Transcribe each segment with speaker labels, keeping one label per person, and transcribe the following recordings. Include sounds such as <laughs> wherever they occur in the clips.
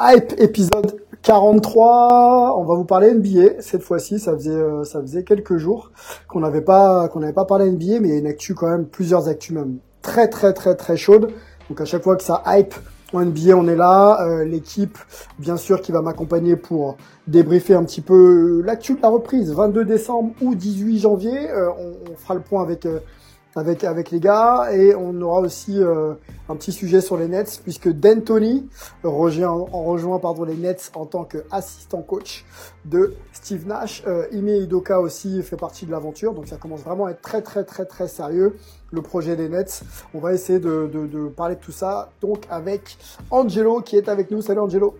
Speaker 1: Hype épisode 43. On va vous parler NBA cette fois-ci. Ça faisait euh, ça faisait quelques jours qu'on n'avait pas qu'on n'avait pas parlé NBA, mais il y a une actu quand même, plusieurs actus même très très très très chaudes. Donc à chaque fois que ça hype en NBA, on est là. Euh, L'équipe, bien sûr, qui va m'accompagner pour débriefer un petit peu l'actu de la reprise, 22 décembre ou 18 janvier. Euh, on, fera le point avec avec avec les gars et on aura aussi euh, un petit sujet sur les Nets puisque D'Antoni rejoint, en rejoint pardon les Nets en tant qu'assistant coach de Steve Nash. Euh, Ime Idoka aussi fait partie de l'aventure donc ça commence vraiment à être très très très très sérieux le projet des Nets. On va essayer de, de, de parler de tout ça donc avec Angelo qui est avec nous. Salut Angelo.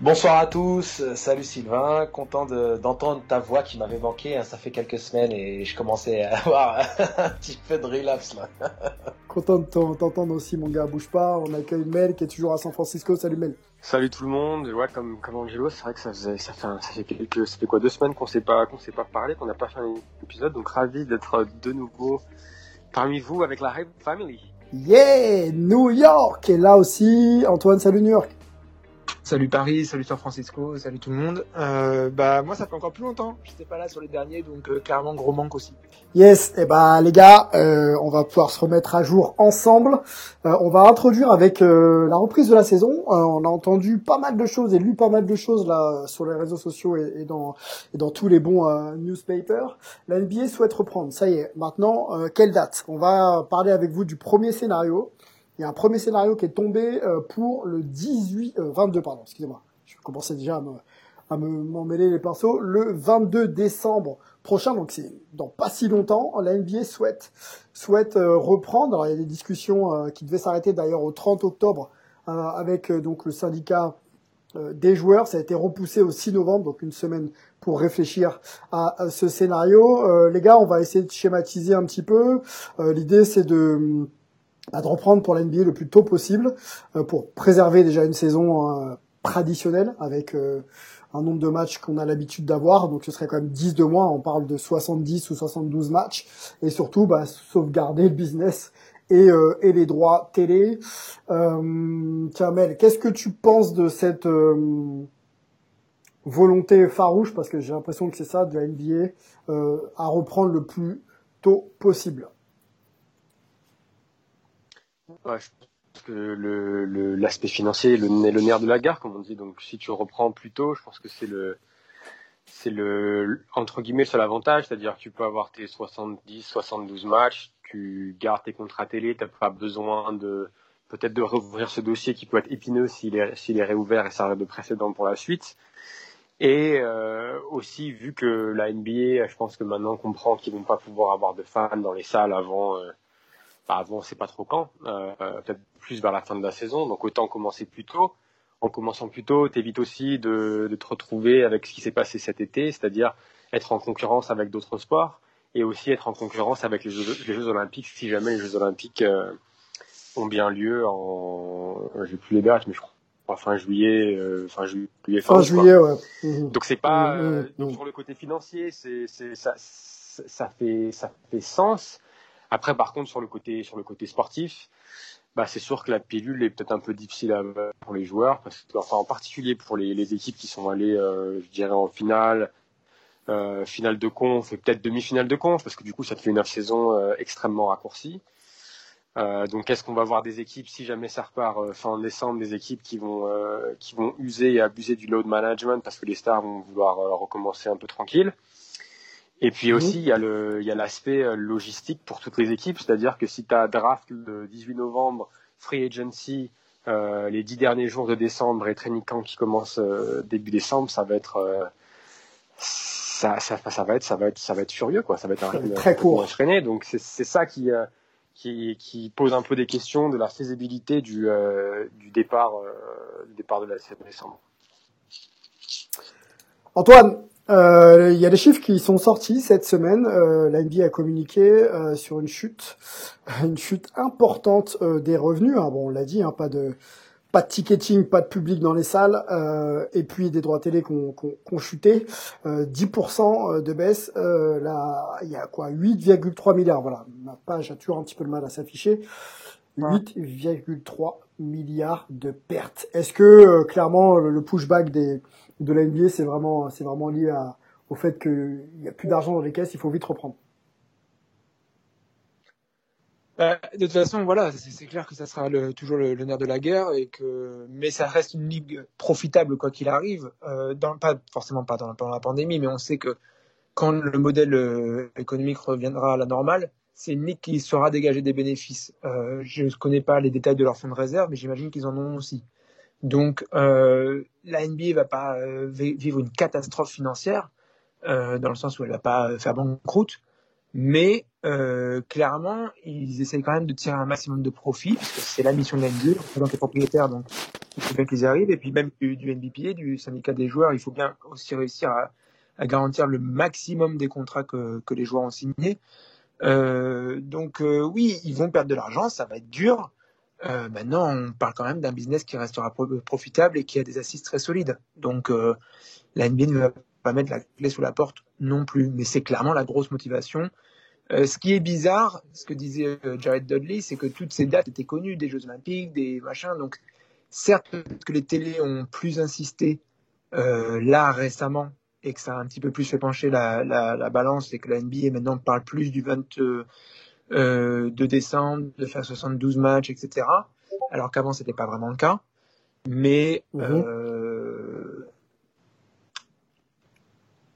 Speaker 2: Bonsoir à tous, euh, salut Sylvain, content de- d'entendre ta voix qui m'avait manqué, hein, ça fait quelques semaines et je commençais à <laughs> avoir un petit peu de relapse là. <laughs>
Speaker 1: Content de t'en- t'entendre aussi mon gars, bouge pas. On accueille Mel qui est toujours à San Francisco. Salut Mel.
Speaker 3: Salut tout le monde. Ouais, comme comme Angelo, c'est vrai que ça faisait ça fait ça fait quelques ça fait quoi deux semaines qu'on s'est pas qu'on s'est pas parlé, qu'on n'a pas fait un épisode, donc ravi d'être de nouveau parmi vous avec la Hype Family.
Speaker 1: Yeah, New York est là aussi. Antoine, salut New York.
Speaker 4: Salut Paris, salut San Francisco, salut tout le monde. Euh, bah moi ça fait encore plus longtemps. J'étais pas là sur les derniers, donc euh, clairement gros manque aussi.
Speaker 1: Yes, et bah les gars, euh, on va pouvoir se remettre à jour ensemble. Euh, on va introduire avec la reprise de la saison. On a entendu pas mal de choses et lu pas mal de choses là sur les réseaux sociaux et, dans et dans tous les bons newspapers. La NBA souhaite reprendre. Ça y est. Maintenant, quelle date? On va parler avec vous du premier scénario. Il y a un premier scénario qui est tombé euh, pour le 18, euh, 22 pardon, excusez-moi. Je commençais déjà à me à me m'en mêler les pinceaux. Le 22 décembre prochain, donc c'est dans pas si longtemps, la NBA souhaite souhaite euh, reprendre. Alors il y a des discussions euh, qui devaient s'arrêter d'ailleurs au 30 octobre euh, avec euh, donc le syndicat euh, des joueurs. Ça a été repoussé au 6 novembre, donc une semaine pour réfléchir à, à ce scénario. Les gars, on va essayer de schématiser un petit peu. L'idée c'est de bah, de reprendre pour la NBA le plus tôt possible euh, pour préserver déjà une saison euh, traditionnelle avec euh, un nombre de matchs qu'on a l'habitude d'avoir. Donc ce serait quand même 10 de moins. On parle de 70 ou 72 matchs. Et surtout, bah, sauvegarder le business et, euh, et les droits télé. Euh, tiens, Mel, qu'est-ce que tu penses de cette euh, volonté farouche, parce que j'ai l'impression que c'est ça, de la NBA, à reprendre le plus tôt possible
Speaker 3: Ouais, je pense que l'aspect financier est le, nerf de la guerre, comme on dit. Donc si tu reprends plus tôt, je pense que c'est le c'est le entre guillemets le seul avantage, c'est-à-dire que tu peux avoir tes 70, 72 matchs, tu gardes tes contrats télé, t'as pas besoin de peut-être de rouvrir ce dossier qui peut être épineux s'il est est réouvert et servir de précédent pour la suite. Et euh, aussi vu que la NBA, je pense que maintenant comprend qu'ils vont pas pouvoir avoir de fans dans les salles avant euh, bah, avant c'est pas trop quand, euh, euh, peut-être plus vers la fin de la saison, donc autant commencer plus tôt. En commençant plus tôt, t'évites aussi de, de te retrouver avec ce qui s'est passé cet été, c'est-à-dire être en concurrence avec d'autres sports et aussi être en concurrence avec les Jeux, les Jeux Olympiques si jamais les Jeux Olympiques euh, ont bien lieu en, j'ai plus les dates, mais je crois fin juillet, euh, fin juillet,
Speaker 1: Fin
Speaker 3: quoi.
Speaker 1: juillet, ouais. Mhm.
Speaker 3: Donc c'est pas
Speaker 1: Mhm,
Speaker 3: euh,
Speaker 1: mhm,
Speaker 3: donc sur le côté financier, c'est ça fait ça fait sens. Après par contre sur le côté sportif, bah c'est sûr que la pilule est peut-être un peu difficile pour les joueurs parce que enfin en particulier pour les, équipes qui sont allées euh, en finale euh, finale de conf et peut-être demi-finale de conf parce que du coup ça te fait une saison euh, extrêmement raccourcie. Donc est-ce qu'on va voir des équipes si jamais ça repart fin décembre des équipes qui vont qui vont user et abuser du load management parce que les stars vont vouloir recommencer un peu tranquille? Et puis aussi, il y a le, il y a l'aspect euh, logistique pour toutes les équipes, c'est-à-dire que si tu as draft le 18 novembre, free agency, euh, les dix derniers jours de décembre et training camp qui commence euh, début décembre, ça va être, euh, ça, ça, ça, va être, ça va être, ça va être furieux, quoi. Ça va être un rythme
Speaker 1: très court.
Speaker 3: effréné. Donc c'est, c'est ça qui, euh, qui, qui pose un peu des questions de la faisabilité du, euh, du départ, euh, du départ de la décembre.
Speaker 1: Antoine, euh, il y a des chiffres qui sont sortis cette semaine. Euh, la NBA a communiqué euh, sur une chute, <laughs> une chute importante euh, des revenus. hein. Bon, on l'a dit, hein, pas de pas de ticketing, pas de public dans les salles, euh, et puis des droits télé qui ont qui ont- qui ont chuté. Euh, 10% de baisse. Euh, là, il y a quoi? 8,3 milliards. Voilà, ma page a toujours un petit peu de mal à s'afficher. 8,3 milliards de pertes. Est-ce que euh, clairement le le pushback des de la NBA, c'est vraiment, lié au fait qu'il n'y a plus d'argent dans les caisses, il faut vite reprendre.
Speaker 4: Bah, de toute façon, voilà, c'est clair que ça sera toujours le, nerf de la guerre et que, mais ça reste une ligue profitable quoi qu'il arrive. Euh, pas forcément pas pendant la pandémie, mais on sait que quand le modèle euh, économique reviendra à la normale, c'est une ligue qui saura dégager des bénéfices. Euh, je ne connais pas les détails de leur fonds de réserve, mais j'imagine qu'ils en ont aussi. Donc, euh, la NBA va pas euh, vi- vivre une catastrophe financière euh, dans le sens où elle va pas euh, faire banqueroute, mais euh, clairement, ils essayent quand même de tirer un maximum de profit, parce que c'est la mission de la NBA, en tant que propriétaire, donc il faut bien qu'ils arrivent, et puis même du, du NBPA, du syndicat des joueurs, il faut bien aussi réussir à, à garantir le maximum des contrats que, que les joueurs ont signés. Euh, donc oui, ils vont perdre de l'argent, ça va être dur. Euh, maintenant, on parle quand même d'un business qui restera pro- profitable et qui a des assises très solides. Donc euh, la NBA ne va pas mettre la clé sous la porte non plus, mais c'est clairement la grosse motivation. Euh, ce qui est bizarre, ce que disait euh, Jared Dudley, c'est que toutes ces dates étaient connues, des Jeux Olympiques, des machins. Donc, certes que les télés ont plus insisté euh, là récemment et que ça a un petit peu plus fait pencher la, la, la balance et que la NBA maintenant parle plus du 22 euh, de décembre, de faire 72 matchs, etc. Alors qu'avant c'était pas vraiment le cas. Mais
Speaker 1: Mhm.
Speaker 4: euh,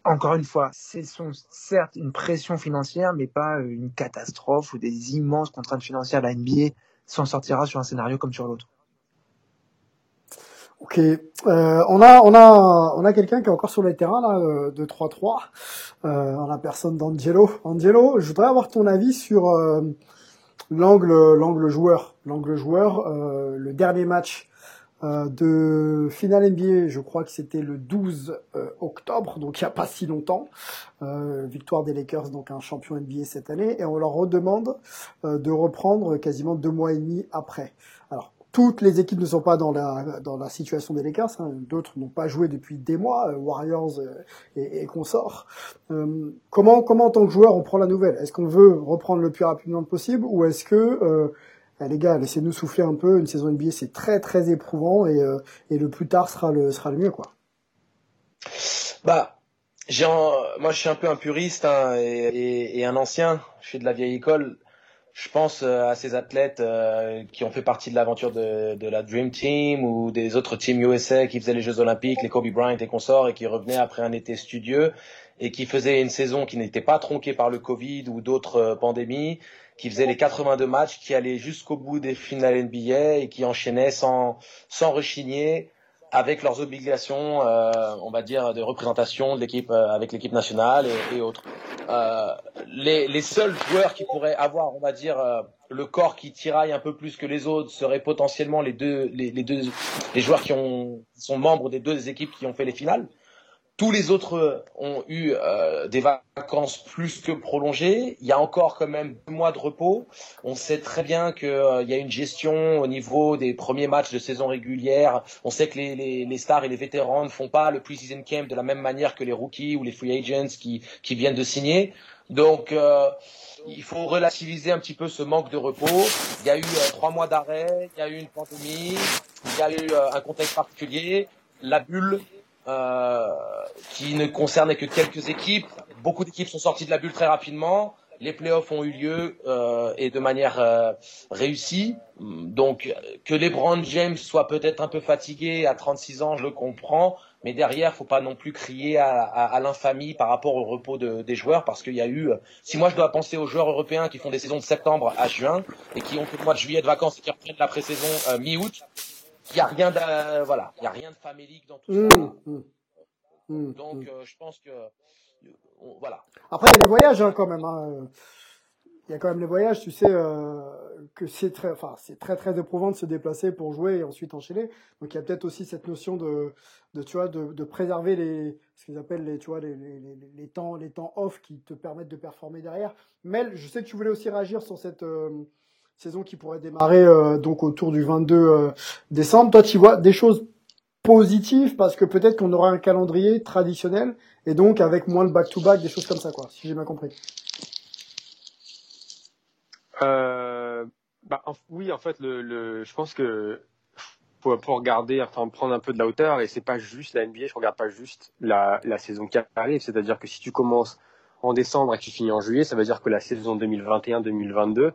Speaker 4: encore une fois, ce sont certes une pression financière, mais pas une catastrophe ou des immenses contraintes financières. La NBA s'en sortira sur un scénario comme sur l'autre.
Speaker 1: Ok, euh, on a on a on a quelqu'un qui est encore sur les terrains là euh, de 3-3 euh, en la personne d'Angelo. Angelo, je voudrais avoir ton avis sur euh, l'angle l'angle joueur, l'angle joueur, le dernier match de finale NBA, je crois que c'était le 12 euh, octobre, donc il n'y a pas si longtemps. Euh, victoire des Lakers, donc un champion NBA cette année, et on leur redemande de reprendre quasiment deux mois et demi après. Toutes les équipes ne sont pas dans la dans la situation des Lakers, hein. d'autres n'ont pas joué depuis des mois, euh, Warriors euh, et, et consorts. Euh, comment comment en tant que joueur on prend la nouvelle? Est-ce qu'on veut reprendre le plus rapidement possible ou est-ce que euh, les gars, laissez-nous souffler un peu. Une saison NBA, c'est très très éprouvant et, et le plus tard sera le sera le mieux quoi?
Speaker 2: Bah, j'ai moi je suis un peu un puriste hein, et, et- et un ancien. Je suis de la vieille école. Je pense euh, à ces athlètes euh, qui ont fait partie de l'aventure de, de la Dream Team ou des autres teams USA qui faisaient les Jeux Olympiques, les Kobe Bryant et consorts, et qui revenaient après un été studieux et qui faisaient une saison qui n'était pas tronquée par le Covid ou d'autres euh, pandémies, qui faisaient les 82 matchs, qui allaient jusqu'au bout des finales NBA et qui enchaînaient sans, sans rechigner avec leurs obligations, euh, on va dire, de représentation de l'équipe euh, avec l'équipe nationale et, et autres. Euh, les, les seuls joueurs qui pourraient avoir, on va dire, le corps qui tiraille un peu plus que les autres seraient potentiellement les deux, les, les deux, les joueurs qui ont, sont membres des deux équipes qui ont fait les finales. Tous les autres ont eu euh, des vacances plus que prolongées. Il y a encore quand même deux mois de repos. On sait très bien qu'il y a une gestion au niveau des premiers matchs de saison régulière. On sait que les, les, les stars et les vétérans ne font pas le pre-season camp de la même manière que les rookies ou les free agents qui, qui viennent de signer. Donc, euh, il faut relativiser un petit peu ce manque de repos. Il y a eu euh, trois mois d'arrêt, il y a eu une pandémie, il y a eu euh, un contexte particulier, la bulle euh, qui ne concernait que quelques équipes. Beaucoup d'équipes sont sorties de la bulle très rapidement. Les playoffs ont eu lieu euh, et de manière euh, réussie. Donc que LeBron James soit peut-être un peu fatigué à 36 ans, je le comprends. mais derrière, faut pas non plus crier à, à, à l'infamie par rapport au repos de, des joueurs, parce qu'il y a eu, si moi je dois penser aux joueurs européens qui font des saisons de septembre à juin et qui ont tout le mois de juillet de vacances et qui reprennent la pré-saison euh, mi-août, il y a rien de, voilà, il y a rien de famélique dans tout ça.
Speaker 1: Mmh, mmh, mmh,
Speaker 2: Donc,
Speaker 1: mmh.
Speaker 2: euh, je pense que, on- voilà.
Speaker 1: Après, il y a des voyages hein, quand même. hein. Il y a quand même les voyages, tu sais, euh, que c'est très, enfin, c'est très très éprouvant de se déplacer pour jouer et ensuite enchaîner. Donc il y a peut-être aussi cette notion de, de tu vois, de, de préserver les, ce qu'ils appellent les, tu vois, les, les, les, les temps, les temps off qui te permettent de performer derrière. Mel, je sais que tu voulais aussi réagir sur cette euh, saison qui pourrait démarrer euh, donc autour du 22 euh, décembre. Toi, tu vois des choses positives parce que peut-être qu'on aura un calendrier traditionnel et donc avec moins de back-to-back, des choses comme ça, quoi, si j'ai bien compris.
Speaker 3: Euh, bah, oui, en fait, le, je pense que faut regarder, enfin prendre un peu de la hauteur et c'est pas juste la NBA. Je regarde pas juste la saison qui arrive. C'est-à-dire que si tu commences en décembre et que tu finis en juillet, ça veut dire que la saison 2021-2022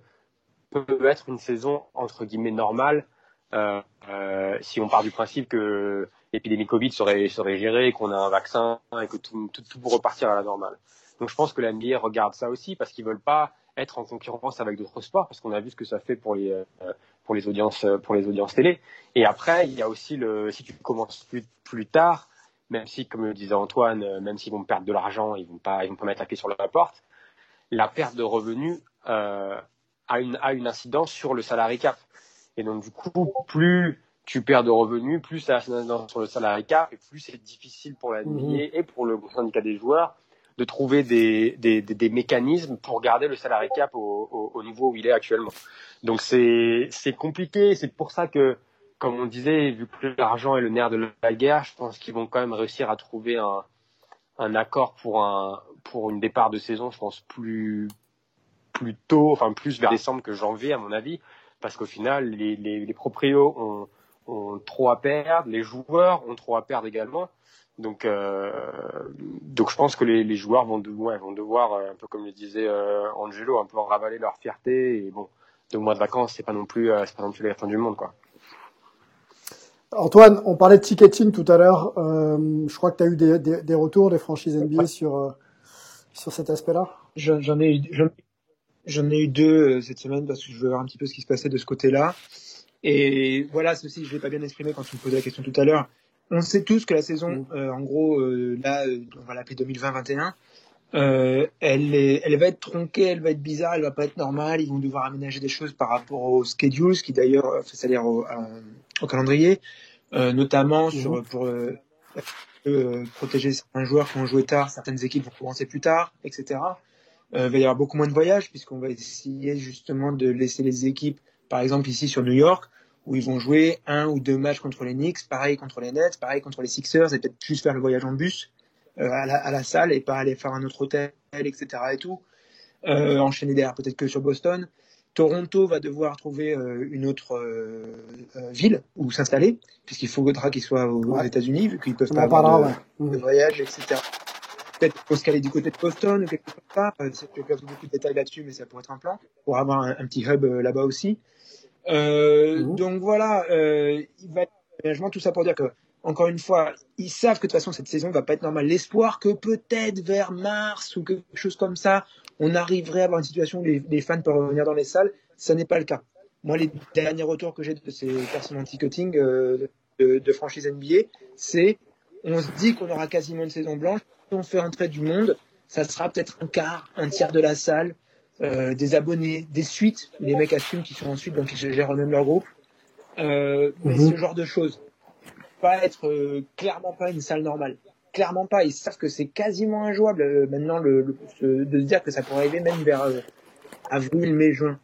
Speaker 3: peut être une saison entre guillemets normale. Euh, euh, si on part du principe que l'épidémie Covid serait, serait gérée, qu'on a un vaccin et que tout, tout, tout pour repartir à la normale. Donc je pense que la NBA regarde ça aussi parce qu'ils veulent pas être en concurrence avec d'autres sports parce qu'on a vu ce que ça fait pour les euh, pour les audiences pour les audiences télé. Et après il y a aussi le si tu commences plus plus tard, même si comme le disait Antoine, même s'ils vont perdre de l'argent, ils vont vont pas mettre la clé sur la porte. La perte de revenus a une a une incidence sur le salary cap. Et donc du coup plus tu perds de revenus, plus ça a une incidence sur le salary cap et plus c'est difficile pour la
Speaker 1: Mhm.
Speaker 3: et pour le syndicat des joueurs de trouver des, des, des, des mécanismes pour garder le salarié cap au, au, au niveau où il est actuellement. Donc c'est c'est compliqué, c'est pour ça que, comme on disait, vu que l'argent est le nerf de la guerre, je pense qu'ils vont quand même réussir à trouver un, un accord pour un pour une départ de saison, je pense plus plus tôt, enfin plus vers décembre que janvier à mon avis, parce qu'au final les, les, les proprios ont, ont trop à perdre, les joueurs ont trop à perdre également. Donc, euh, donc je pense que les, les joueurs vont, de, ouais, vont devoir, euh, un peu comme le disait euh, Angelo, un peu ravaler leur fierté. Et bon, deux mois de vacances, c'est pas non plus, euh, c'est pas non plus la fin du monde, quoi.
Speaker 1: Antoine, on parlait de ticketing tout à l'heure. Euh, je crois que tu as eu des, des, des retours des franchises NBA sur, euh, sur cet aspect-là?
Speaker 4: J'en j'en ai eu, j'en- ai eu deux euh, cette semaine parce que je veux voir un petit peu ce qui se passait de ce côté-là. Et voilà, ceci, je l'ai pas bien exprimé quand tu me posais la question tout à l'heure. On sait tous que la saison, euh, en gros, euh, là, on va l'appeler 2020-21, euh, elle, est, elle va être tronquée, elle va être bizarre, elle va pas être normale. Ils vont devoir aménager des choses par rapport aux schedules, ce qui d'ailleurs fait salir au, au calendrier, notamment sur pour protéger certains joueurs qui ont joué tard, certaines équipes vont commencer plus tard, etc. Euh, il va y avoir beaucoup moins de voyages puisqu'on va essayer justement de laisser les équipes, par exemple ici sur New York, où ils vont jouer un ou deux matchs contre les Knicks, pareil contre les Nets, pareil contre les Sixers, et peut-être juste faire le voyage en bus euh, à, la, à la salle et pas aller faire un autre hôtel, etc. et tout. Euh, enchaîner derrière peut-être que sur Boston. Toronto va devoir trouver euh, une autre ville où s'installer, puisqu'il faudra qu'ils soient aux,
Speaker 1: Ouais.
Speaker 4: États-Unis, vu qu'ils peuvent
Speaker 1: On
Speaker 4: pas avoir
Speaker 1: parlera,
Speaker 4: de,
Speaker 1: ouais.
Speaker 4: de voyage, etc. Peut-être faut se caler du côté de Boston ou quelque part. Euh, c'est- Je n'ai pas beaucoup de détails là-dessus, mais ça pourrait être un plan pour avoir un, un petit hub euh, là-bas aussi. Euh,
Speaker 1: Mhm.
Speaker 4: Donc voilà, euh, il va tout ça pour dire que, encore une fois, ils savent que de toute façon cette saison va pas être normale. L'espoir que peut-être vers mars ou quelque chose comme ça, on arriverait à avoir une situation où les, les fans peuvent revenir dans les salles, ça n'est pas le cas. Moi, les derniers retours que j'ai de ces personnes en ticketing euh, de, de franchise NBA, c'est on se dit qu'on aura quasiment une saison blanche. On fait entrer du monde, ça sera peut-être un quart, un tiers de la salle, euh, des abonnés, des suites. Les mecs assument qu'ils sont en suite, donc ils gèrent eux-mêmes leur groupe. Euh, mais
Speaker 1: Mhm.
Speaker 4: ce genre de choses, pas être euh, clairement pas une salle normale. Clairement pas. Ils savent que c'est quasiment injouable maintenant le, le- ce- de se dire que ça pourrait arriver même vers avril, mai, juin.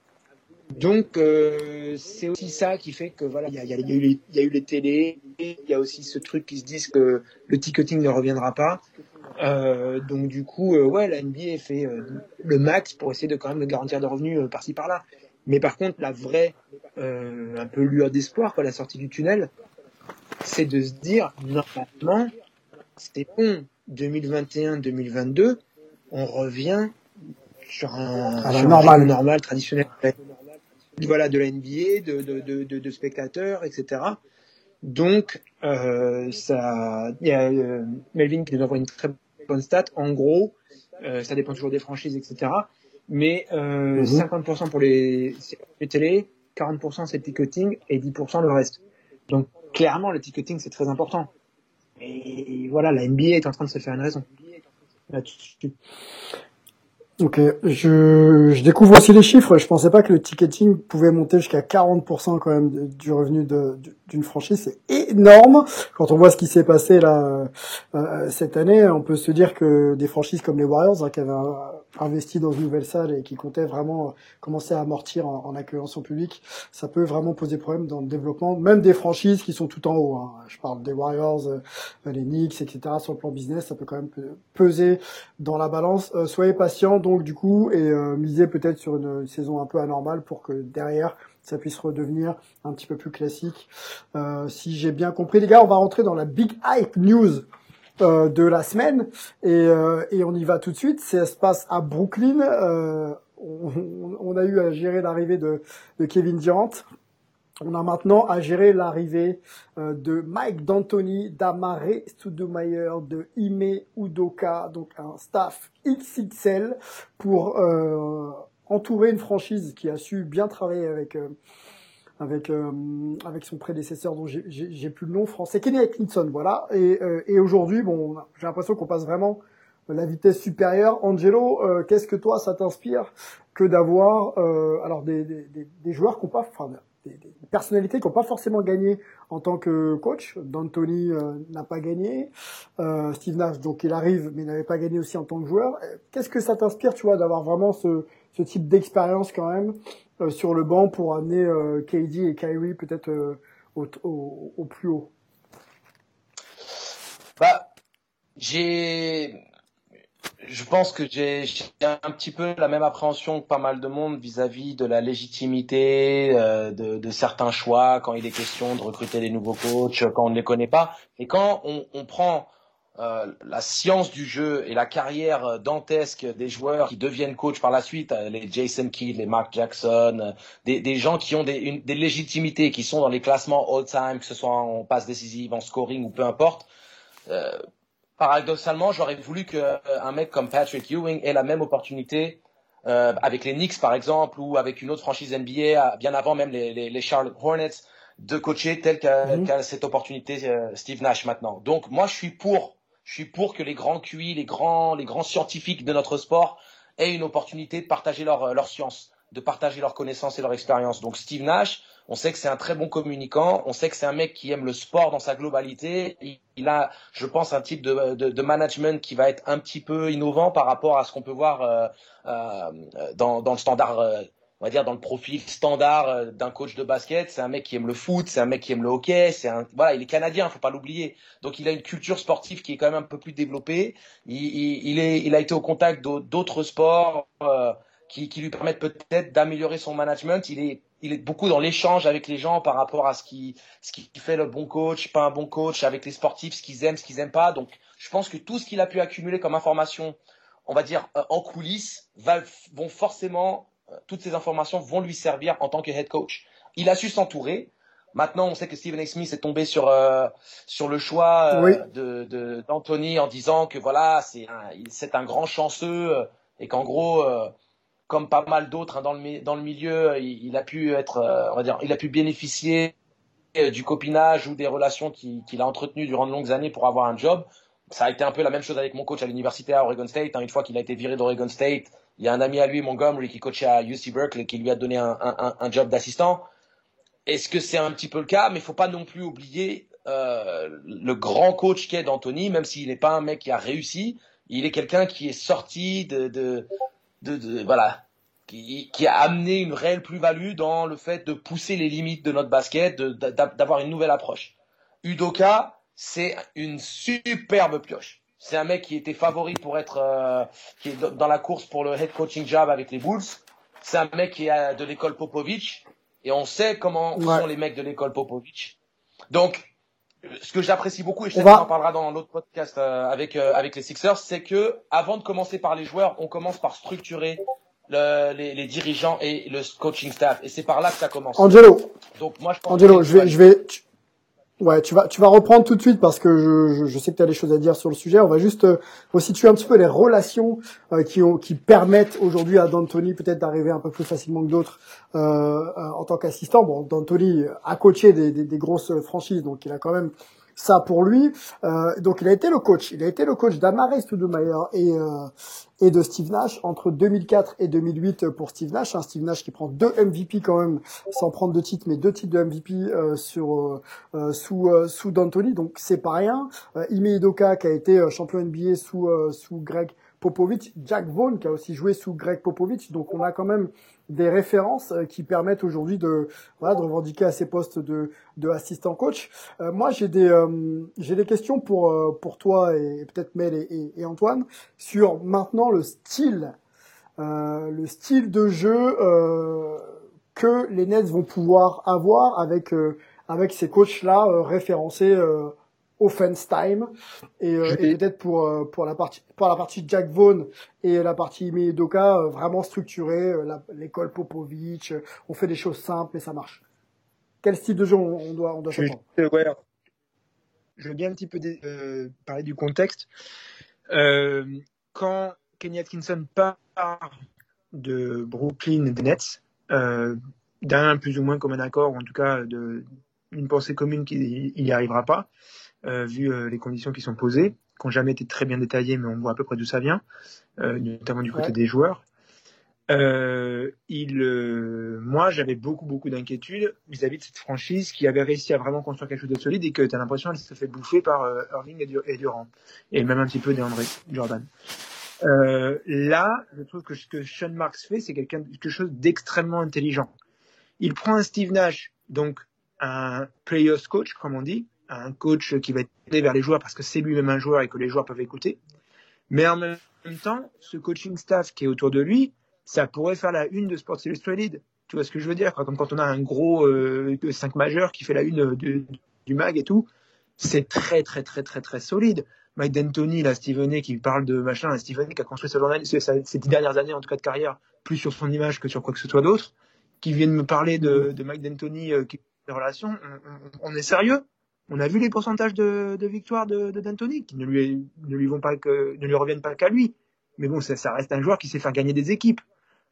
Speaker 4: Donc c'est aussi ça qui fait que voilà, il y a, il y a- il y a eu les, il y a eu les télés, il y a aussi ce truc qui se disent que le ticketing ne reviendra pas. Euh, donc du coup, euh, ouais, la NBA fait euh, le max pour essayer de quand même de garantir des revenus par-ci par-là. Mais par contre, la vraie euh, un peu lueur d'espoir, quoi, la sortie du tunnel, c'est de se dire normalement, c'est bon, 2021-2022, on revient sur un,
Speaker 1: normale.
Speaker 4: rythme normal traditionnel voilà, de la NBA, de, de, de, de spectateurs, etc. Donc, euh, ça, il y a euh, Melvin qui nous envoie une très bonne stat. En gros, euh, ça dépend toujours des franchises, etc. Mais euh, 50% pour les, les télé, 40% c'est le ticketing et 10% le reste. Donc clairement, le ticketing c'est très important. Et voilà, la NBA est en train de se faire une raison.
Speaker 1: Ok, je, je découvre aussi les chiffres. Je pensais pas que le ticketing pouvait monter jusqu'à 40% quand même de- du revenu de- de- d'une franchise. C'est énorme. Quand on voit ce qui s'est passé là euh, cette année, on peut se dire que des franchises comme les Warriors, hein, qui avaient euh, investi dans une nouvelle salle et qui comptaient vraiment euh, commencer à amortir en, en accueillant son public, ça peut vraiment poser problème dans le développement, même des franchises qui sont tout en haut. hein. Je parle des Warriors, euh, les Knicks, etc. Sur le plan business, ça peut quand même pe- peser dans la balance. Euh, soyez patients donc du coup et euh, misez peut-être sur une, une saison un peu anormale pour que derrière ça puisse redevenir un petit peu plus classique. Euh, si j'ai bien compris, les gars, on va rentrer dans la big hype news euh, de la semaine et, euh, et on y va tout de suite. Ça se passe à Brooklyn. Euh, on, on a eu à gérer l'arrivée de, de Kevin Durant. On a maintenant à gérer l'arrivée euh, de Mike D'Antoni, d'Amare Stoudemire, de Ime Udoka, donc un staff XXL pour euh, entourer une franchise qui a su bien travailler avec euh, avec euh, avec son prédécesseur dont j'ai- plus le nom français, Kenny Atkinson, voilà. Et, euh, et aujourd'hui, bon, j'ai l'impression qu'on passe vraiment la vitesse supérieure. Angelo, euh, qu'est-ce que toi ça t'inspire que d'avoir euh, alors des, des, des, joueurs qui n'ont pas, enfin, des, des personnalités qui n'ont pas forcément gagné en tant que coach? D'Antoni euh, n'a pas gagné, Steve Nash donc il arrive mais n'avait pas gagné aussi en tant que joueur. Qu'est-ce que ça t'inspire, tu vois, d'avoir vraiment ce, ce type d'expérience quand même euh, sur le banc pour amener euh, et Kyrie peut-être euh, au, au, au plus haut.
Speaker 2: Bah, j'ai, je pense que j'ai un petit peu la même appréhension que pas mal de monde vis-à-vis de la légitimité euh, de, de certains choix quand il est question de recruter des nouveaux coachs, quand on ne les connaît pas. Et quand on, on prend euh, la science du jeu et la carrière euh, dantesque des joueurs qui deviennent coachs par la suite, euh, les Jason Kidd, les Mark Jackson, des, des gens qui ont des, une, des légitimités, qui sont dans les classements all-time, que ce soit en passe décisive, en scoring ou peu importe. Euh, paradoxalement, j'aurais voulu qu'un mec comme Patrick Ewing ait la même opportunité euh, avec les Knicks par exemple ou avec une autre franchise NBA bien avant même les, les, les Charlotte Hornets de coacher tel qu'a
Speaker 1: Mhm.
Speaker 2: cette opportunité euh, Steve Nash maintenant. Donc moi je suis pour, je suis pour que les grands QI, les grands, les grands scientifiques de notre sport aient une opportunité de partager leur, euh, leur science, de partager leurs connaissances et leur expérience. Donc Steve Nash, on sait que c'est un très bon communicant, on sait que c'est un mec qui aime le sport dans sa globalité. Il, il a, je pense, un type de, de, de management qui va être un petit peu innovant par rapport à ce qu'on peut voir euh, euh, dans, dans le standard, euh, on va dire dans le profil standard euh, d'un coach de basket. C'est un mec qui aime le foot, c'est un mec qui aime le hockey, c'est un, voilà, il est canadien, faut pas l'oublier. Donc il a une culture sportive qui est quand même un peu plus développée. Il, est, il a été au contact d'au- d'autres sports. euh, qui, lui permettent peut-être d'améliorer son management. Il est, il est beaucoup dans l'échange avec les gens par rapport à ce qui, ce qui fait le bon coach, pas un bon coach, avec les sportifs, ce qu'ils aiment, ce qu'ils aiment pas. Donc, je pense que tout ce qu'il a pu accumuler comme information, on va dire euh, en coulisses, vont forcément, toutes ces informations vont lui servir en tant que head coach. Il a su s'entourer. Maintenant, on sait que Stephen A. Smith est tombé sur euh, sur le choix euh,
Speaker 1: Oui.
Speaker 2: de de- d'Anthony en disant que voilà, c'est un, c'est un grand chanceux euh, et qu'en gros, euh, comme pas mal d'autres hein, dans le dans le milieu, il, il a pu être, on va dire, il a pu bénéficier du copinage ou des relations qui- qu'il a entretenues durant de longues années pour avoir un job. Ça a été un peu la même chose avec mon coach à l'université à Oregon State. hein. Une fois qu'il a été viré d'Oregon State, il y a un ami à lui, Montgomery, qui coachait à UC Berkeley, qui lui a donné un, job d'assistant. Est-ce que c'est un petit peu le cas? Mais il faut pas non plus oublier euh, le grand coach qu'est d'Anthony, même s'il n'est pas un mec qui a réussi, il est quelqu'un qui est sorti de, de, de, voilà, qui, qui a amené une réelle plus-value dans le fait de pousser les limites de notre basket, d'avoir une nouvelle approche. Udoka, c'est une superbe pioche. C'est un mec qui était favori pour être, euh, qui est dans la course pour le head coaching job avec les Bulls. C'est un mec qui est euh, de l'école Popovich. Et on sait comment
Speaker 1: Ouais.
Speaker 2: sont les mecs de l'école Popovich. Donc, ce que j'apprécie beaucoup, et je sais
Speaker 1: On
Speaker 2: qu'on en parlera dans l'autre podcast euh, avec, euh, avec les Sixers, c'est que avant de commencer par les joueurs, on commence par structurer le- les, les dirigeants et le coaching staff. Et c'est par là que ça commence.
Speaker 1: Angelo,
Speaker 2: Donc moi, je pense
Speaker 1: Angelo,
Speaker 2: que-
Speaker 1: je vais, je vais, tu- Ouais, tu vas, tu vas reprendre tout de suite parce que je, je, je sais que tu as des choses à dire sur le sujet. On va juste euh, resituer un petit peu les relations euh, qui, ont, qui permettent aujourd'hui à D'Antoni peut-être d'arriver un peu plus facilement que d'autres euh, euh en tant qu'assistant. Bon, D'Antoni a coaché des, des, des, grosses franchises, donc il a quand même ça pour lui. Euh, donc il a été le coach. Il a été le coach d'Amaris Stoudemire et euh, et de Steve Nash entre 2004 et 2008 pour Steve Nash. Hein, Steve Nash qui prend deux MVP quand même, sans prendre de titres, mais deux titres de MVP euh, sur euh, euh, sous sous D'Antoni. Donc c'est pas rien. Ime Idoka qui a été champion NBA sous sous Greg Popovich, Jack Vaughn qui a aussi joué sous Greg Popovich. Donc on a quand même des références euh, qui permettent aujourd'hui de voilà de revendiquer à ces postes de de assistant coach. Euh, moi j'ai des euh, j'ai des questions pour pour toi et, peut-être Mel et, Antoine sur maintenant le style le style de jeu que les Nets vont pouvoir avoir avec avec ces coachs là référencés offense time. Et, euh, et peut-être pour euh, pour la partie pour la partie Jack Vaughn et la partie Doka euh, vraiment structurée l'école Popovich on fait des choses simples et ça marche. Quel style de jeu on, doit on doit
Speaker 4: je, ouais, je veux bien un petit peu parler du contexte. Quand Kenny Atkinson part de Brooklyn des Nets d'un plus ou moins comme un accord ou en tout cas de une pensée commune qu'il n'y arrivera pas euh, vu euh, les conditions qui sont posées, qui n'ont jamais été très bien détaillées, mais on voit à peu près d'où ça vient, euh, notamment du côté des joueurs. Euh, il, moi, j'avais beaucoup, beaucoup d'inquiétudes vis-à-vis de cette franchise qui avait réussi à vraiment construire quelque chose de solide et que tu as l'impression qu'elle se fait bouffer par Irving et, Durant, et même un petit peu d'André Jordan. Euh, là, je trouve que ce que Sean Marks fait, c'est quelque chose d'extrêmement intelligent. Il prend un Steve Nash, donc un players coach, comme on dit, un coach qui va être vers les joueurs parce que c'est lui-même un joueur et que les joueurs peuvent écouter. Mais en même temps, ce coaching staff qui est autour de lui, ça pourrait faire la une de Sports Illustrated. Tu vois ce que je veux dire Comme quand on a un gros euh, 5 majeur qui fait la une du mag et tout, c'est très très très très très solide. Mike D'Antoni, là, Steven qui parle de machin, Steven qui a construit ce journal, ces dix dernières années en tout cas de carrière, plus sur son image que sur quoi que ce soit d'autre, qui viennent me parler de, de Mike D'Antoni, euh, qui des relations, on, on, est sérieux? On a vu les pourcentages de, de victoires de, d'Antoni qui ne lui, ne lui vont pas que, ne lui reviennent pas qu'à lui. Mais bon, ça, ça, reste un joueur qui sait faire gagner des équipes.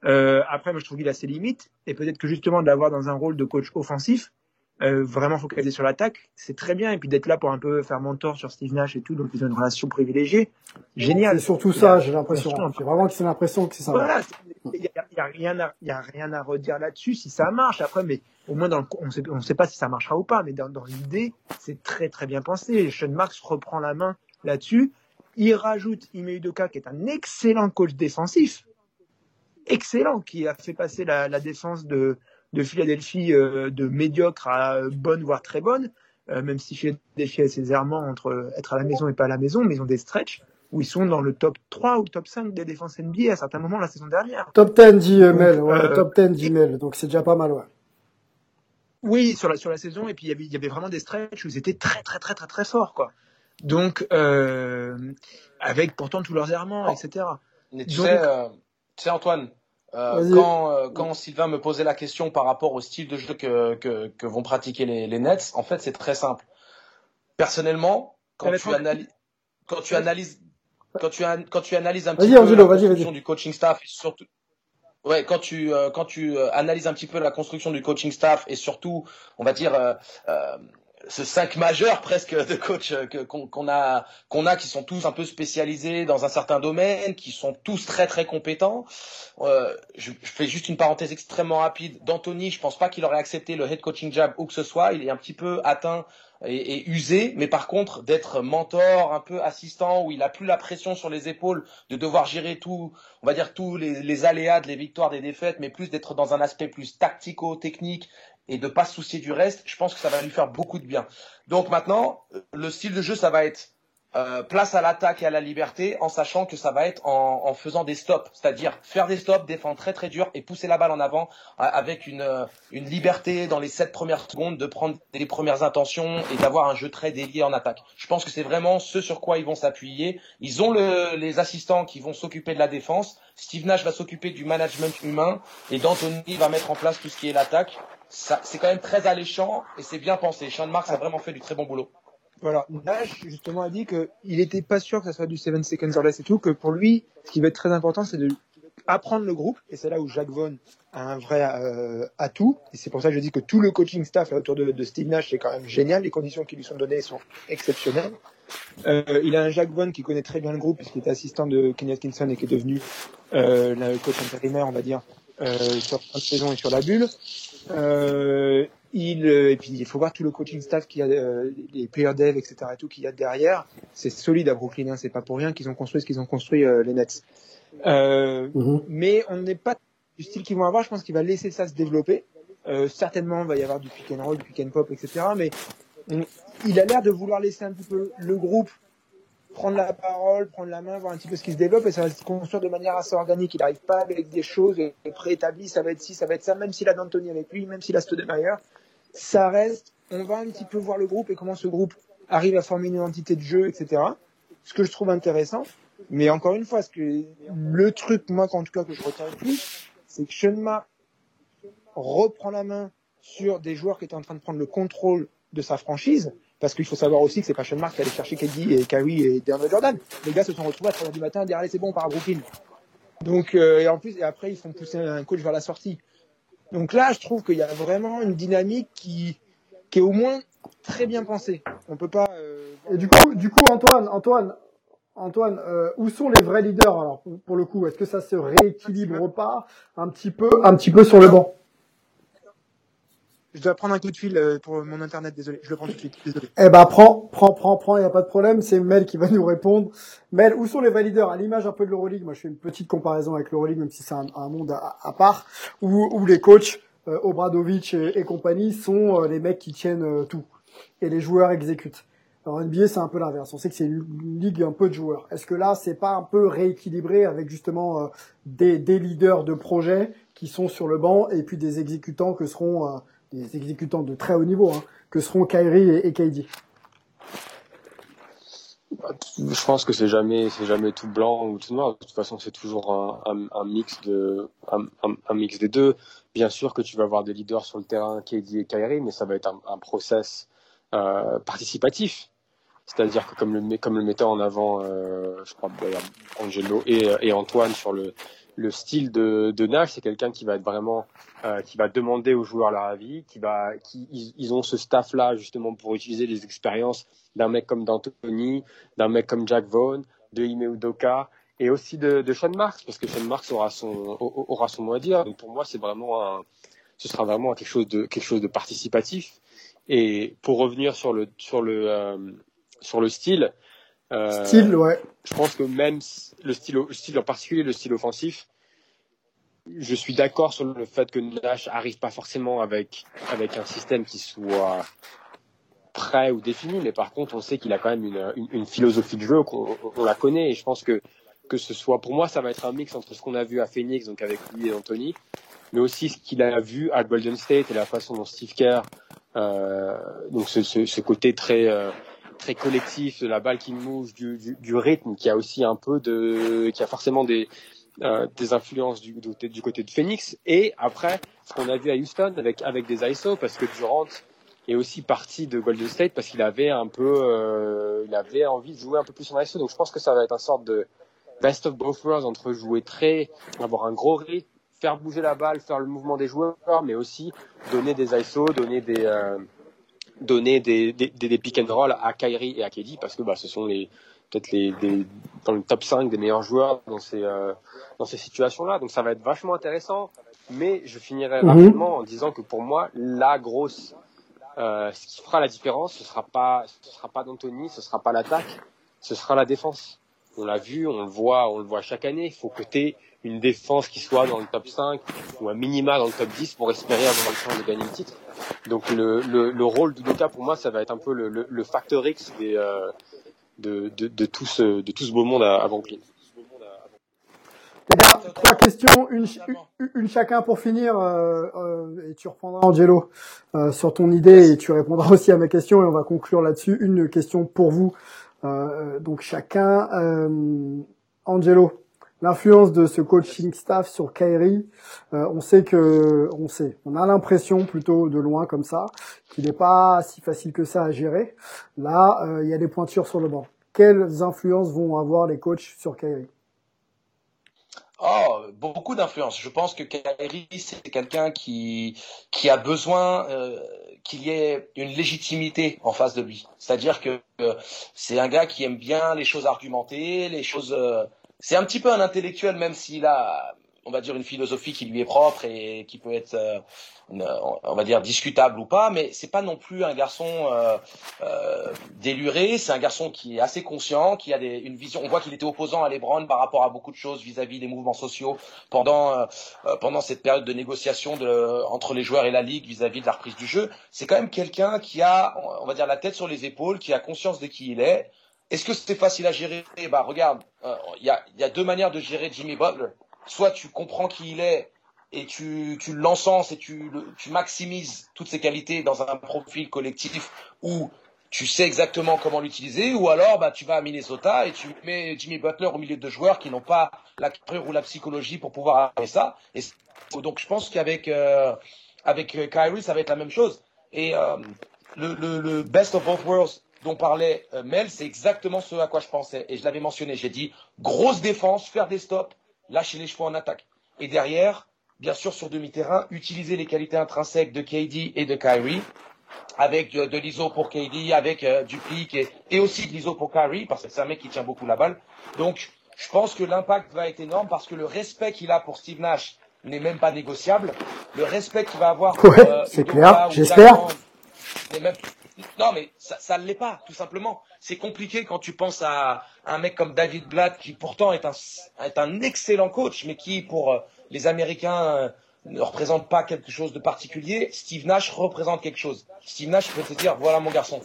Speaker 4: Euh, après, moi, je trouve qu'il a ses limites et peut-être que justement de l'avoir dans un rôle de coach offensif, euh, vraiment focalisé sur l'attaque, c'est très bien. Et puis d'être là pour un peu faire mentor sur Steve Nash et tout, donc ils ont une relation privilégiée. Génial.
Speaker 1: C'est surtout ça, j'ai l'impression. J'ai vraiment que c'est l'impression que c'est ça.
Speaker 4: Voilà, il y, a, rien à, y a rien à redire là-dessus si ça marche. Après, mais au moins dans le, on sait, on sait pas si ça marchera ou pas, mais dans, dans l'idée, c'est très très bien pensé. Sean Marks reprend la main là-dessus. Il rajoute Ime Udoka, qui est un excellent coach défensif, excellent, qui a fait passer la, la défense de, de Philadelphie euh, de médiocre à bonne, voire très bonne, euh, même si Philadelphie a ses errements entre être à la maison et pas à la maison, mais ils ont des stretches où ils sont dans le top 3 ou top 5 des défenses NBA à certains moments la saison dernière.
Speaker 1: Top 10 dit Mel, ouais, top 10 dit Mel, donc c'est déjà pas mal, ouais.
Speaker 4: Oui, sur la, sur la saison, et puis il y avait, il y avait vraiment des stretches où ils étaient très très très très très forts, quoi. Donc, euh, avec pourtant tous leurs errements, oh. etc.
Speaker 2: Mais tu, sais, euh, tu sais, Antoine, euh, quand, euh, quand Sylvain me posait la question par rapport au style de jeu que, que, que vont pratiquer les, les Nets, en fait, c'est très simple. Personnellement, quand tu, analyses, quand tu analyses, quand tu, quand tu analyses un petit peu la construction du coaching staff, et surtout, ouais, quand tu, euh, quand tu analyses un petit peu la construction du coaching staff et surtout, on va dire, ce cinq majeurs presque de coach qu'on a qu'on a qui sont tous un peu spécialisés dans un certain domaine, qui sont tous très très compétents. Euh, je, je, fais juste une parenthèse extrêmement rapide. D'Anthony, je pense pas qu'il aurait accepté le head coaching job où que ce soit. Il est un petit peu atteint et, et usé, mais par contre d'être mentor, un peu assistant, où il a plus la pression sur les épaules de devoir gérer tout, on va dire tous les, les aléas, des victoires, des défaites, mais plus d'être dans un aspect plus tactico-technique et de pas se soucier du reste, je pense que ça va lui faire beaucoup de bien. Donc maintenant, le style de jeu, ça va être euh, place à l'attaque et à la liberté en sachant que ça va être en, en faisant des stops, c'est-à-dire faire des stops, défendre très très dur et pousser la balle en avant euh, avec une, euh, une liberté dans les sept premières secondes de prendre les premières intentions et d'avoir un jeu très délié en attaque. Je pense que c'est vraiment ce sur quoi ils vont s'appuyer. Ils ont le, les assistants qui vont s'occuper de la défense. Steve Nash va s'occuper du management humain et D'Antoni va mettre en place tout ce qui est l'attaque. C'est quand même très alléchant et c'est bien pensé. Sean Marks a vraiment fait du très bon boulot.
Speaker 4: Voilà, Nash justement a dit qu'il n'était pas sûr que ça soit du 7 seconds or less et tout, que pour lui, ce qui va être très important, c'est de apprendre le groupe, et c'est là où Jacques Vaughan a un vrai euh, atout, et c'est pour ça que je dis que tout le coaching staff autour de, Steve Nash est quand même génial, les conditions qui lui sont données sont exceptionnelles. Euh, il a un Jacques Vaughan qui connaît très bien le groupe, puisqu'il est assistant de Kenny Atkinson et qui est devenu euh, le coach intérimaire, on va dire, sur la saison et sur la bulle. Euh, il, euh, et puis il faut voir tout le coaching staff qui a, euh, les player dev, etc. et tout qu'il y a derrière. C'est solide à Brooklyn, hein, c'est pas pour rien qu'ils ont construit ce qu'ils ont construit euh, les Nets. Euh,
Speaker 1: Mhm.
Speaker 4: Mais on n'est pas du style qu'ils vont avoir. Je pense qu'il va laisser ça se développer. Euh, certainement, il va y avoir du pick and roll, du pick and pop, etc. Mais on- il a l'air de vouloir laisser un petit peu le groupe prendre la parole, prendre la main, voir un petit peu ce qui se développe et ça va se construire de manière assez organique. Il n'arrive pas avec des choses préétablies, ça va être ci, ça va être ça, même s'il a D'Antoni avec lui, même s'il a Stoudemire. Ça reste, on va un petit peu voir le groupe et comment ce groupe arrive à former une identité de jeu, etc. Ce que je trouve intéressant. Mais encore une fois, ce que, le truc, moi, en tout cas, que je retiens le plus, c'est que Marks reprend la main sur des joueurs qui étaient en train de prendre le contrôle de sa franchise. Parce qu'il faut savoir aussi que c'est pas Sean Marks qui allait chercher KD et Kyrie et DeAndre Jordan. Les gars se sont retrouvés à 3 du matin à dire allez c'est bon on part à Brooklyn. Donc euh, et en plus et après ils font pousser un coach vers la sortie. Donc là je trouve qu'il y a vraiment une dynamique qui est au moins très bien pensée. On peut pas. euh,
Speaker 1: Et du coup, du coup, Antoine, Antoine, Antoine, euh, où sont les vrais leaders alors pour, pour le coup? Est-ce que ça se rééquilibre pas? Un petit peu, un petit peu sur le banc
Speaker 4: Je dois prendre un coup de fil euh, pour mon internet. Désolé, je le prends tout de suite. Désolé.
Speaker 1: Eh ben, prends, prends, prends, prends, y a pas de problème. C'est Mel qui va nous répondre. Mel, où sont les vrais leaders À l'image un peu de l'Euroleague, moi je fais une petite comparaison avec l'Euroleague, même si c'est un, monde à, part, où, où les coachs, euh, Obradovic et, compagnie, sont euh, les mecs qui tiennent euh, tout. Et les joueurs exécutent. Alors NBA, c'est un peu l'inverse. On sait que c'est une ligue un peu de joueurs. Est-ce que là, c'est pas un peu rééquilibré avec justement euh, des, des leaders de projet qui sont sur le banc et puis des exécutants que seront des exécutants de très haut niveau, hein, que seront Kyrie et, et KD
Speaker 3: Je pense que c'est jamais, c'est jamais tout blanc ou tout noir. De toute façon, c'est toujours un, mix de, un, mix des deux. Bien sûr que tu vas avoir des leaders sur le terrain, KD et Kyrie, mais ça va être un, process euh, participatif. C'est-à-dire que comme le, comme mettait en avant, euh, je crois d'ailleurs Angelo et Antoine sur le, le style de, de Nash, c'est quelqu'un qui va être vraiment, euh, qui va demander aux joueurs leur avis, qui va, qui ils, ont ce staff là justement pour utiliser les expériences d'un mec comme D'Antoni, d'un mec comme Jack Vaughn, de Ime Udoka et aussi de, de Sean Marks parce que Sean Marks aura son aura son mot à dire. Donc pour moi c'est vraiment un, ce sera vraiment quelque chose de quelque chose de participatif. Et pour revenir sur le sur le euh, sur le style.
Speaker 1: Euh, style, ouais.
Speaker 3: Je pense que même le style, le style en particulier, le style offensif, je suis d'accord sur le fait que Nash arrive pas forcément avec avec un système qui soit prêt ou défini, mais par contre, on sait qu'il a quand même une, une, une philosophie de jeu qu'on on la connaît, et je pense que que ce soit pour moi, ça va être un mix entre ce qu'on a vu à Phoenix, donc avec lui et Anthony, mais aussi ce qu'il a vu à Golden State et la façon dont Steve Kerr, euh, donc ce, ce, ce côté très euh, très collectif de la balle qui bouge, du, rythme, qui a aussi un peu de, qui a forcément des, euh, des influences du, du, du, côté de Phoenix. Et après, ce qu'on a vu à Houston avec, avec des ISO, parce que Durant est aussi parti de Golden State parce qu'il avait un peu, euh, il avait envie de jouer un peu plus en ISO. Donc je pense que ça va être un sorte de best of both worlds entre jouer très, avoir un gros rythme, faire bouger la balle, faire le mouvement des joueurs, mais aussi donner des ISO, donner des, euh, donner des, des, des, pick and roll à Kyrie et à KD parce que bah, ce sont les peut-être les, des, dans le top 5 des meilleurs joueurs dans ces, euh, dans ces situations-là. Donc ça va être vachement intéressant. Mais je finirai
Speaker 1: Mhm.
Speaker 3: rapidement en disant que pour moi, la grosse, euh, ce qui fera la différence, ce sera pas, ce sera pas d'Anthony, ce sera pas l'attaque, ce sera la défense. On l'a vu, on le voit, on le voit chaque année. Il faut que tu aies une défense qui soit dans le top 5 ou un minima dans le top 10 pour espérer avoir le chance de gagner le titre. Donc le, le, le rôle de Doka pour moi ça va être un peu le, facteur X euh, de, tout, ce, beau monde à, à
Speaker 1: trois questions, une, chacun pour finir, euh, euh, et tu reprendras Angelo sur ton idée et tu répondras aussi à ma question et on va conclure là-dessus. Une question pour vous, donc chacun. Angelo, l'influence de ce coaching staff sur Kyrie, euh, on sait que, on sait, on a l'impression plutôt de loin comme ça qu'il n'est pas si facile que ça à gérer. Là, il y a des pointures sur le banc. Quelles influences vont avoir les coachs sur Kyrie
Speaker 2: Oh, beaucoup d'influence. Je pense que Kyrie, c'est quelqu'un qui, qui a besoin euh, qu'il y ait une légitimité en face de lui. C'est-à-dire que euh, c'est un gars qui aime bien les choses argumentées, les choses. Euh, c'est un petit peu un intellectuel, même s'il a on va dire une philosophie qui lui est propre et qui peut être euh, on va dire discutable ou pas mais c'est pas non plus un garçon euh, euh, déluré. C'est un garçon qui est assez conscient qui a des, une vision on voit qu'il était opposant à LeBron par rapport à beaucoup de choses vis-à-vis des mouvements sociaux pendant euh, euh, pendant cette période de négociation de, entre les joueurs et la ligue vis-à-vis de la reprise du jeu. C'est quand même quelqu'un qui a on va dire la tête sur les épaules qui a conscience de qui il est est-ce que c'était facile à gérer? Bah regarde il y a, deux manières de gérer Jimmy Butler soit tu comprends qui il est et tu, tu l'encenses et tu, maximises toutes ses qualités dans un profil collectif où tu sais exactement comment l'utiliser, ou alors bah, tu vas à Minnesota et tu mets Jimmy Butler au milieu de joueurs qui n'ont pas la carrure ou la psychologie pour pouvoir faire ça. Donc je pense qu'avec euh, avec Kyrie, ça va être la même chose. Et euh, le, best of both worlds dont parlait euh, Mel, c'est exactement ce à quoi je pensais. Et je l'avais mentionné, j'ai dit grosse défense, faire des stops, lâcher les chevaux en attaque. Et derrière, bien sûr, sur demi-terrain, utiliser les qualités intrinsèques de KD et de Kyrie, avec de, l'ISO pour KD, avec euh, du pic et, et, aussi de l'ISO pour Kyrie, parce que c'est un mec qui tient beaucoup la balle. Donc, je pense que l'impact va être énorme parce que le respect qu'il a pour Steve Nash n'est même pas négociable. Le respect qu'il va avoir pour
Speaker 1: ouais, euh, c'est clair, j'espère.
Speaker 2: Non, mais ça ne l'est pas, tout simplement. C'est compliqué quand tu penses à un mec comme David Blatt, qui pourtant est un, excellent coach, mais qui, pour euh, les Américains, euh, ne représente pas quelque chose de particulier. Steve Nash représente quelque chose. Steve Nash peut te dire, voilà mon garçon,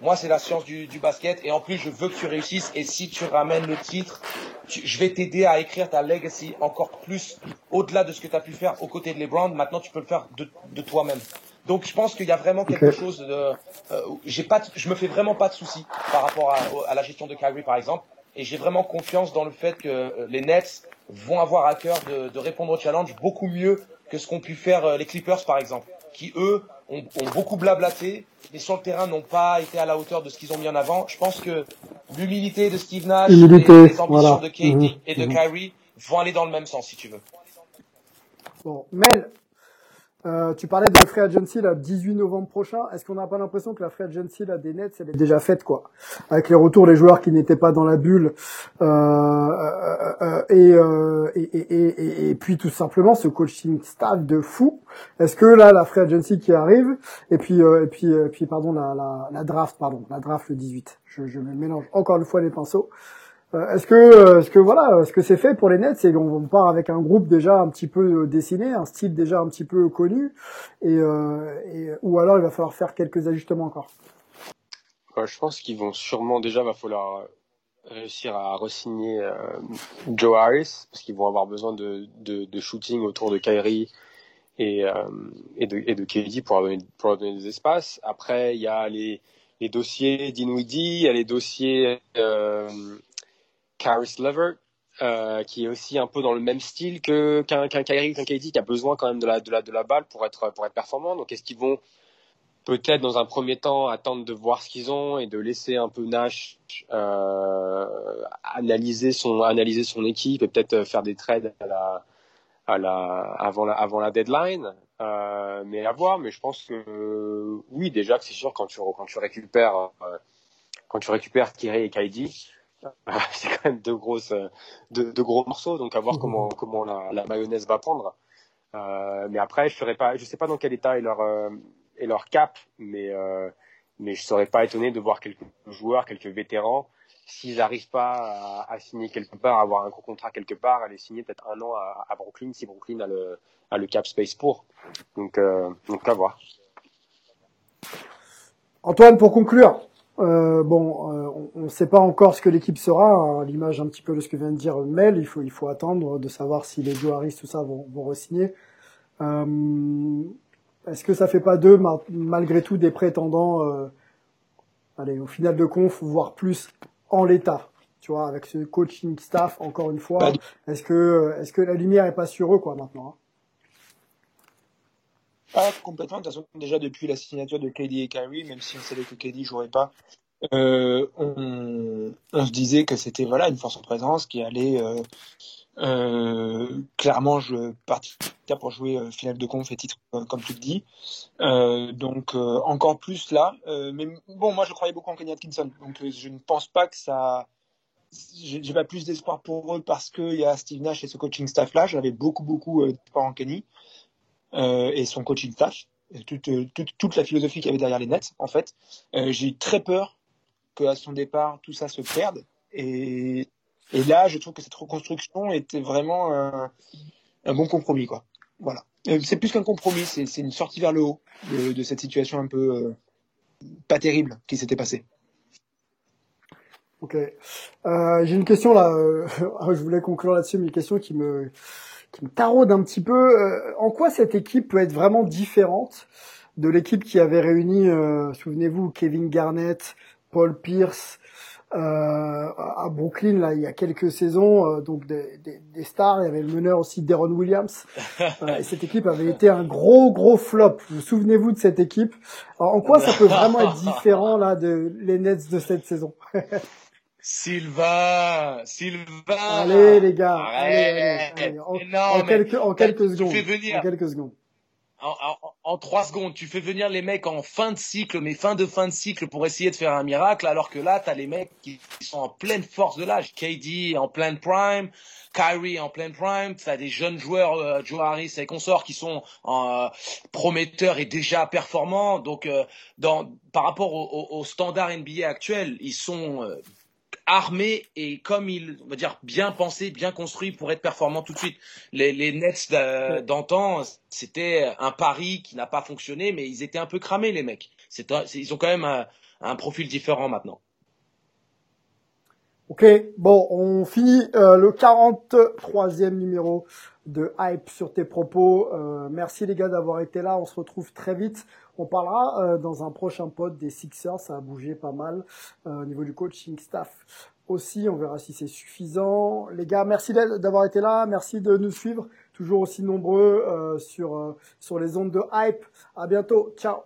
Speaker 2: moi c'est la science du, basket, et en plus je veux que tu réussisses, et si tu ramènes le titre, je vais t'aider à écrire ta legacy encore plus, au-delà de ce que tu as pu faire aux côtés de LeBron, maintenant tu peux le faire de toi-même. Donc je pense qu'il y a vraiment quelque okay. chose de, euh, j'ai pas, je me fais vraiment pas de soucis par rapport à, à, la gestion de Kyrie par exemple, et j'ai vraiment confiance dans le fait que euh, les Nets vont avoir à cœur de, de répondre au challenge beaucoup mieux que ce qu'ont pu faire euh, les Clippers par exemple, qui eux ont, ont beaucoup blablaté, mais sur le terrain n'ont pas été à la hauteur de ce qu'ils ont mis en avant. Je pense que l'humilité de Steve Nash,
Speaker 1: Humilité,
Speaker 2: et les ambitions
Speaker 1: voilà.
Speaker 2: de KD et de
Speaker 1: mhm.
Speaker 2: Kyrie vont aller dans le même sens si tu veux.
Speaker 1: Bon, Mel, euh, tu parlais de la free agency là, 18 novembre prochain. Est-ce qu'on n'a pas l'impression que la free agency là, des Nets, elle est déjà faite quoi? Avec les retours des joueurs qui n'étaient pas dans la bulle euh, euh, euh, et, et, et, et, puis tout simplement ce coaching staff de fou. Est-ce que là la free agency qui arrive et puis et puis puis pardon la, la, la draft pardon la draft le 18. Je, je mélange encore une fois les pinceaux. Euh, est-ce que, euh, est-ce que voilà, est-ce que c'est fait pour les Nets? Et on, on part avec un groupe déjà un petit peu euh, dessiné, un style déjà un petit peu connu, et, ou alors il va falloir faire quelques ajustements encore.
Speaker 3: Je pense qu'ils vont sûrement déjà va falloir réussir à resigner Joe Harris parce qu'ils vont avoir besoin de, shooting autour de Kyrie et, de, et KD pour leur donner, des espaces. Après, il y a les, dossiers Dinwiddie, il y a les dossiers Caris Levert euh, qui est aussi un peu dans le même style que qu'un qu'un Kyrie, qu'un KD qui a besoin quand même de la de la de la balle pour être pour être performant. Donc est-ce qu'ils vont peut-être dans un premier temps attendre de voir ce qu'ils ont et de laisser un peu Nash euh, analyser son analyser son équipe et peut-être faire des trades à la à la avant la avant la deadline? Euh, mais à voir mais je pense que euh, oui déjà c'est sûr quand tu quand tu récupères euh, quand tu récupères Kyrie et KD <laughs> c'est quand même deux grosses deux, deux gros morceaux donc à voir comment comment la, la mayonnaise va prendre. Euh, mais après je serais pas je sais pas dans quel état est leur euh, est leur cap mais euh, mais je serais pas étonné de voir quelques joueurs quelques vétérans s'ils n'arrivent pas à, à, signer quelque part à avoir un gros contrat quelque part les signer peut-être un an à, à Brooklyn si Brooklyn a le a le cap space pour. Donc euh, donc à voir.
Speaker 1: Antoine, pour conclure, Euh, bon, euh, on ne sait pas encore ce que l'équipe sera, hein, à l'image un petit peu de ce que vient de dire Mel. Il faut, il faut attendre de savoir si les Joe Harris, tout ça, vont, vont re-signer. Euh, Est-ce que ça fait pas d'eux, malgré tout, des prétendants, euh, allez, au final de conf, voire plus en l'état tu vois, avec ce coaching staff, encore une fois, est-ce que, est-ce que la lumière est pas sur eux, quoi, maintenant hein?
Speaker 4: Pas complètement. De toute façon, déjà depuis la signature de KD et Kyrie, même si on savait que KD jouerait pas, euh, on, se disait que c'était voilà une force en présence qui allait euh, euh, clairement je partir pour jouer finale de conf et titre comme tu le dis. Donc encore plus là. mais bon, moi je croyais beaucoup en Kenny Atkinson, donc je ne pense pas que ça. J'ai pas plus d'espoir pour eux parce qu'il y a Steve Nash et ce coaching staff là. J'avais beaucoup beaucoup d'espoir en Kenny et son coaching staff, toute, toute, toute la philosophie qu'il y avait derrière les Nets, en fait. Euh, j'ai eu très peur qu'à son départ, tout ça se perde. Et, et là, je trouve que cette reconstruction était vraiment un, un bon compromis, quoi. Voilà. Euh, c'est plus qu'un compromis, c'est une sortie vers le haut de, de cette situation un peu euh, pas terrible qui s'était passée.
Speaker 1: Ok. Euh, J'ai une question là. <laughs> je voulais conclure là-dessus, mais une question qui me qui me taraude un petit peu. Euh, en quoi cette équipe peut être vraiment différente de l'équipe qui avait réuni, euh, souvenez-vous, Kevin Garnett, Paul Pierce euh, à Brooklyn là il y a quelques saisons, euh, donc des, des, des, stars. Il y avait le meneur aussi Deron Williams. <laughs> et cette équipe avait été un gros gros flop. Vous souvenez-vous de cette équipe? Alors, En quoi ça peut vraiment être différent là de les Nets de cette saison? <laughs>
Speaker 2: Sylvain, Sylvain.
Speaker 1: Allez les gars, allez, allez, En, non, en quelques, en quelques secondes.
Speaker 2: venir,
Speaker 1: en quelques secondes.
Speaker 2: En, trois secondes, tu fais venir les mecs en fin de cycle, mais fin de fin de cycle pour essayer de faire un miracle, alors que là, t'as les mecs qui sont en pleine force de l'âge. KD en pleine prime, Kyrie en pleine prime, t'as des jeunes joueurs, euh, Joe Harris et consorts qui sont euh, prometteurs et déjà performants. Donc, euh, dans, par rapport au, au, au, standard NBA actuel, ils sont euh, armé et comme il on va dire bien pensé, bien construit pour être performant tout de suite. Les, les Nets d'antan, c'était un pari qui n'a pas fonctionné, mais ils étaient un peu cramés les mecs. C'est, ils ont quand même un, un, profil différent maintenant.
Speaker 1: Ok, bon, on finit euh, le 43e numéro de Hype sur tes propos. Euh, merci les gars d'avoir été là. On se retrouve très vite. On parlera euh, dans un prochain pod des Sixers. Ça a bougé pas mal euh, au niveau du coaching staff aussi. On verra si c'est suffisant. Les gars, merci d'avoir été là. Merci de nous suivre. Toujours aussi nombreux euh, sur, euh, sur les ondes de Hype. À bientôt. Ciao.